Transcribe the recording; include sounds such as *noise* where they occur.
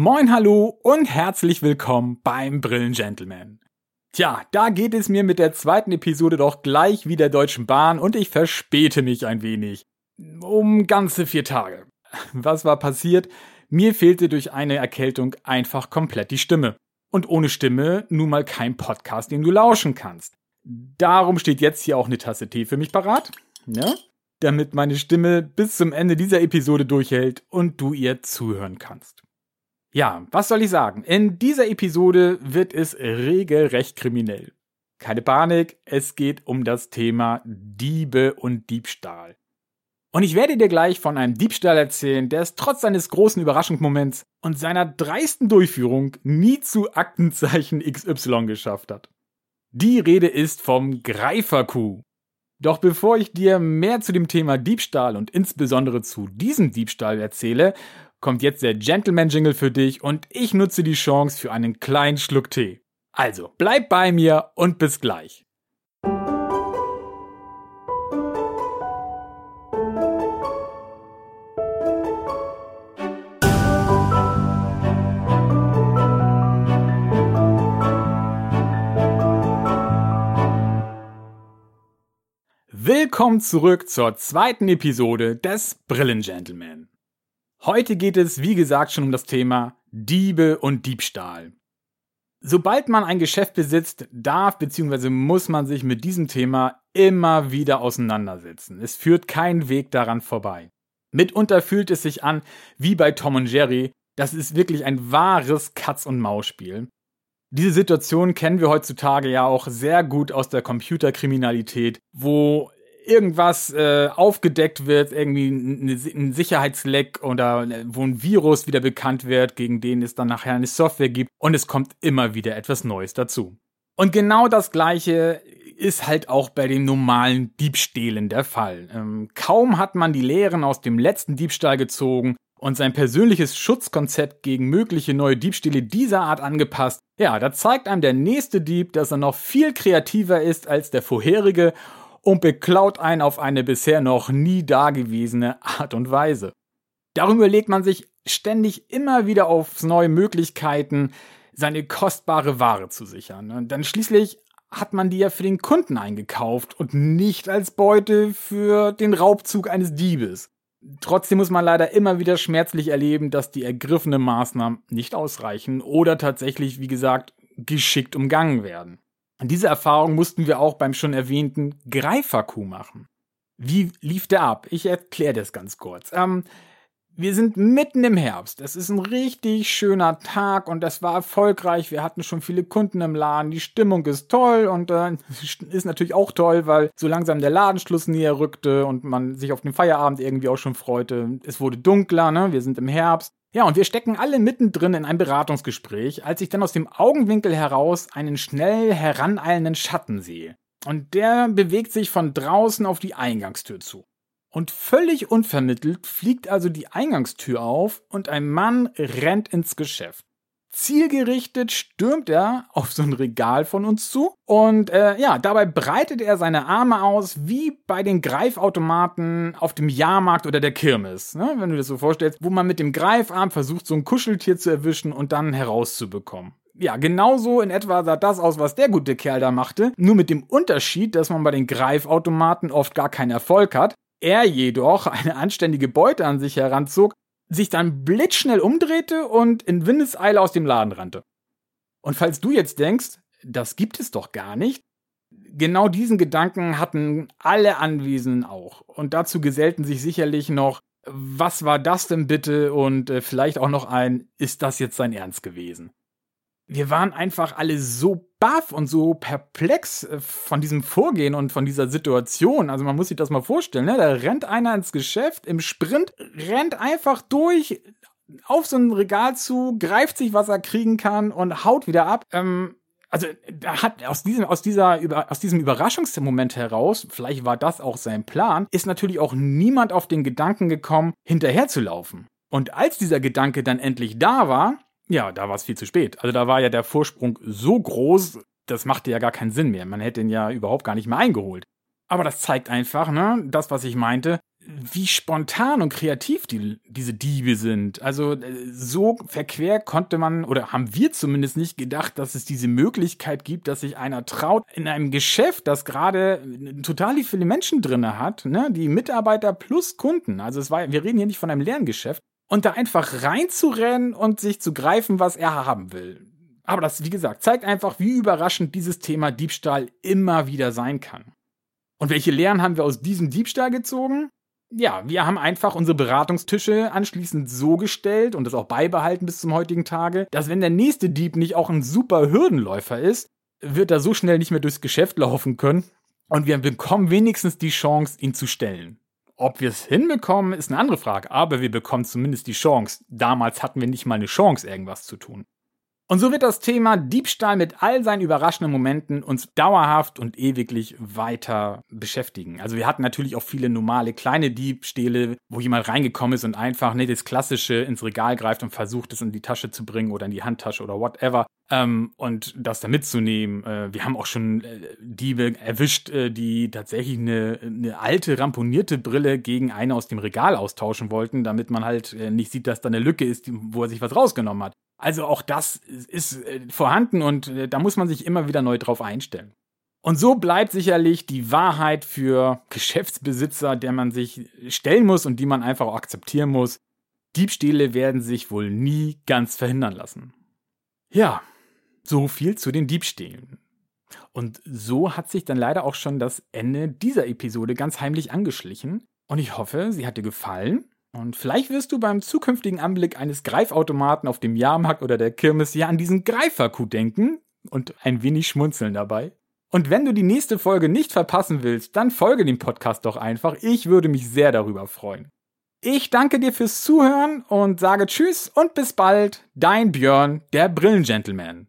Moin, hallo und herzlich willkommen beim Brillengentleman. Tja, da geht es mir mit der zweiten Episode doch gleich wie der Deutschen Bahn und ich verspäte mich ein wenig. Um ganze vier Tage. Was war passiert? Mir fehlte durch eine Erkältung einfach komplett die Stimme. Und ohne Stimme nun mal kein Podcast, den du lauschen kannst. Darum steht jetzt hier auch eine Tasse Tee für mich parat. Ja? Damit meine Stimme bis zum Ende dieser Episode durchhält und du ihr zuhören kannst. Ja, was soll ich sagen? In dieser Episode wird es regelrecht kriminell. Keine Panik, es geht um das Thema Diebe und Diebstahl. Und ich werde dir gleich von einem Diebstahl erzählen, der es trotz seines großen Überraschungsmoments und seiner dreisten Durchführung nie zu Aktenzeichen XY geschafft hat. Die Rede ist vom Greiferkuh. Doch bevor ich dir mehr zu dem Thema Diebstahl und insbesondere zu diesem Diebstahl erzähle, kommt jetzt der Gentleman-Jingle für dich und ich nutze die Chance für einen kleinen Schluck Tee. Also, bleib bei mir und bis gleich. Willkommen zurück zur zweiten Episode des Brillengentleman. Heute geht es, wie gesagt, schon um das Thema Diebe und Diebstahl. Sobald man ein Geschäft besitzt, darf bzw. muss man sich mit diesem Thema immer wieder auseinandersetzen. Es führt kein Weg daran vorbei. Mitunter fühlt es sich an wie bei Tom und Jerry. Das ist wirklich ein wahres Katz-und-Maus-Spiel. Diese Situation kennen wir heutzutage ja auch sehr gut aus der Computerkriminalität, wo irgendwas äh, aufgedeckt wird, irgendwie ein, Sicherheitsleck oder äh, wo ein Virus wieder bekannt wird, gegen den es dann nachher eine Software gibt und es kommt immer wieder etwas Neues dazu. Und genau das gleiche ist halt auch bei den normalen Diebstählen der Fall. Ähm, kaum hat man die Lehren aus dem letzten Diebstahl gezogen und sein persönliches Schutzkonzept gegen mögliche neue Diebstähle dieser Art angepasst, ja, da zeigt einem der nächste Dieb, dass er noch viel kreativer ist als der vorherige und beklaut einen auf eine bisher noch nie dagewesene Art und Weise. Darum überlegt man sich ständig immer wieder aufs neue Möglichkeiten, seine kostbare Ware zu sichern. Dann schließlich hat man die ja für den Kunden eingekauft und nicht als Beute für den Raubzug eines Diebes. Trotzdem muss man leider immer wieder schmerzlich erleben, dass die ergriffenen Maßnahmen nicht ausreichen oder tatsächlich, wie gesagt, geschickt umgangen werden. Diese Erfahrung mussten wir auch beim schon erwähnten Greiferkuh machen. Wie lief der ab? Ich erkläre das ganz kurz. Ähm, wir sind mitten im Herbst. Es ist ein richtig schöner Tag und das war erfolgreich. Wir hatten schon viele Kunden im Laden. Die Stimmung ist toll und äh, *laughs* ist natürlich auch toll, weil so langsam der Ladenschluss näher rückte und man sich auf den Feierabend irgendwie auch schon freute. Es wurde dunkler, ne? Wir sind im Herbst. Ja, und wir stecken alle mittendrin in einem Beratungsgespräch, als ich dann aus dem Augenwinkel heraus einen schnell heraneilenden Schatten sehe. Und der bewegt sich von draußen auf die Eingangstür zu. Und völlig unvermittelt fliegt also die Eingangstür auf und ein Mann rennt ins Geschäft. Zielgerichtet stürmt er auf so ein Regal von uns zu und äh, ja, dabei breitet er seine Arme aus wie bei den Greifautomaten auf dem Jahrmarkt oder der Kirmes, ne? wenn du das so vorstellst, wo man mit dem Greifarm versucht, so ein Kuscheltier zu erwischen und dann herauszubekommen. Ja, genauso in etwa sah das aus, was der gute Kerl da machte, nur mit dem Unterschied, dass man bei den Greifautomaten oft gar keinen Erfolg hat, er jedoch eine anständige Beute an sich heranzog sich dann blitzschnell umdrehte und in Windeseile aus dem Laden rannte. Und falls du jetzt denkst, das gibt es doch gar nicht, genau diesen Gedanken hatten alle Anwesenden auch. Und dazu gesellten sich sicherlich noch, was war das denn bitte? Und äh, vielleicht auch noch ein, ist das jetzt sein Ernst gewesen? wir waren einfach alle so baff und so perplex äh, von diesem Vorgehen und von dieser Situation. Also man muss sich das mal vorstellen, ne? Da rennt einer ins Geschäft im Sprint, rennt einfach durch auf so ein Regal zu, greift sich, was er kriegen kann und haut wieder ab. Ähm, also da hat aus diesem aus dieser aus diesem Überraschungsmoment heraus, vielleicht war das auch sein Plan, ist natürlich auch niemand auf den Gedanken gekommen, hinterherzulaufen. Und als dieser Gedanke dann endlich da war, ja, da war es viel zu spät. Also da war ja der Vorsprung so groß, das machte ja gar keinen Sinn mehr. Man hätte ihn ja überhaupt gar nicht mehr eingeholt. Aber das zeigt einfach, ne, das, was ich meinte. wie spontan und kreativ die, diese Diebe sind. Also äh, so verquer konnte man oder haben wir zumindest nicht gedacht, dass es diese Möglichkeit gibt, dass sich einer traut in einem Geschäft, das gerade total viele Menschen drinne hat, ne, die Mitarbeiter plus Kunden. Also es war, wir reden hier nicht von einem leeren Geschäft und da einfach reinzurennen und sich zu greifen, was er haben will. Aber das, wie gesagt, zeigt einfach, wie überraschend dieses Thema Diebstahl immer wieder sein kann. Und welche Lehren haben wir aus diesem Diebstahl gezogen? Ja, wir haben einfach unsere Beratungstische anschließend so gestellt und das auch beibehalten bis zum heutigen Tage, dass wenn der nächste Dieb nicht auch ein super Hürdenläufer ist, wird er so schnell nicht mehr durchs Geschäft laufen können und wir bekommen wenigstens die Chance, ihn zu stellen. Ob wir es hinbekommen, ist eine andere Frage, aber wir bekommen zumindest die Chance. Damals hatten wir nicht mal eine Chance, irgendwas zu tun. Und so wird das Thema Diebstahl mit all seinen überraschenden Momenten uns dauerhaft und ewiglich weiter beschäftigen. Also wir hatten natürlich auch viele normale kleine Diebstähle, wo jemand reingekommen ist und einfach nicht das Klassische ins Regal greift und versucht, es in die Tasche zu bringen oder in die Handtasche oder whatever. Ähm, und das da mitzunehmen. Äh, wir haben auch schon äh, Diebe erwischt, äh, die tatsächlich eine, eine alte ramponierte Brille gegen eine aus dem Regal austauschen wollten, damit man halt äh, nicht sieht, dass da eine Lücke ist, wo er sich was rausgenommen hat. Also auch das ist äh, vorhanden und äh, da muss man sich immer wieder neu drauf einstellen. Und so bleibt sicherlich die Wahrheit für *laughs* Geschäftsbesitzer, der man sich stellen muss und die man einfach auch akzeptieren muss. Diebstähle werden sich wohl nie ganz verhindern lassen. Ja, so viel zu den Diebstählen. Und so hat sich dann leider auch schon das Ende dieser Episode ganz heimlich angeschlichen. Und ich hoffe, sie hat dir gefallen und vielleicht wirst du beim zukünftigen Anblick eines Greifautomaten auf dem Jahrmarkt oder der Kirmes ja an diesen Greiferkuh denken und ein wenig schmunzeln dabei. Und wenn du die nächste Folge nicht verpassen willst, dann folge dem Podcast doch einfach. Ich würde mich sehr darüber freuen. Ich danke dir fürs Zuhören und sage Tschüss und bis bald. Dein Björn, der Brillengentleman.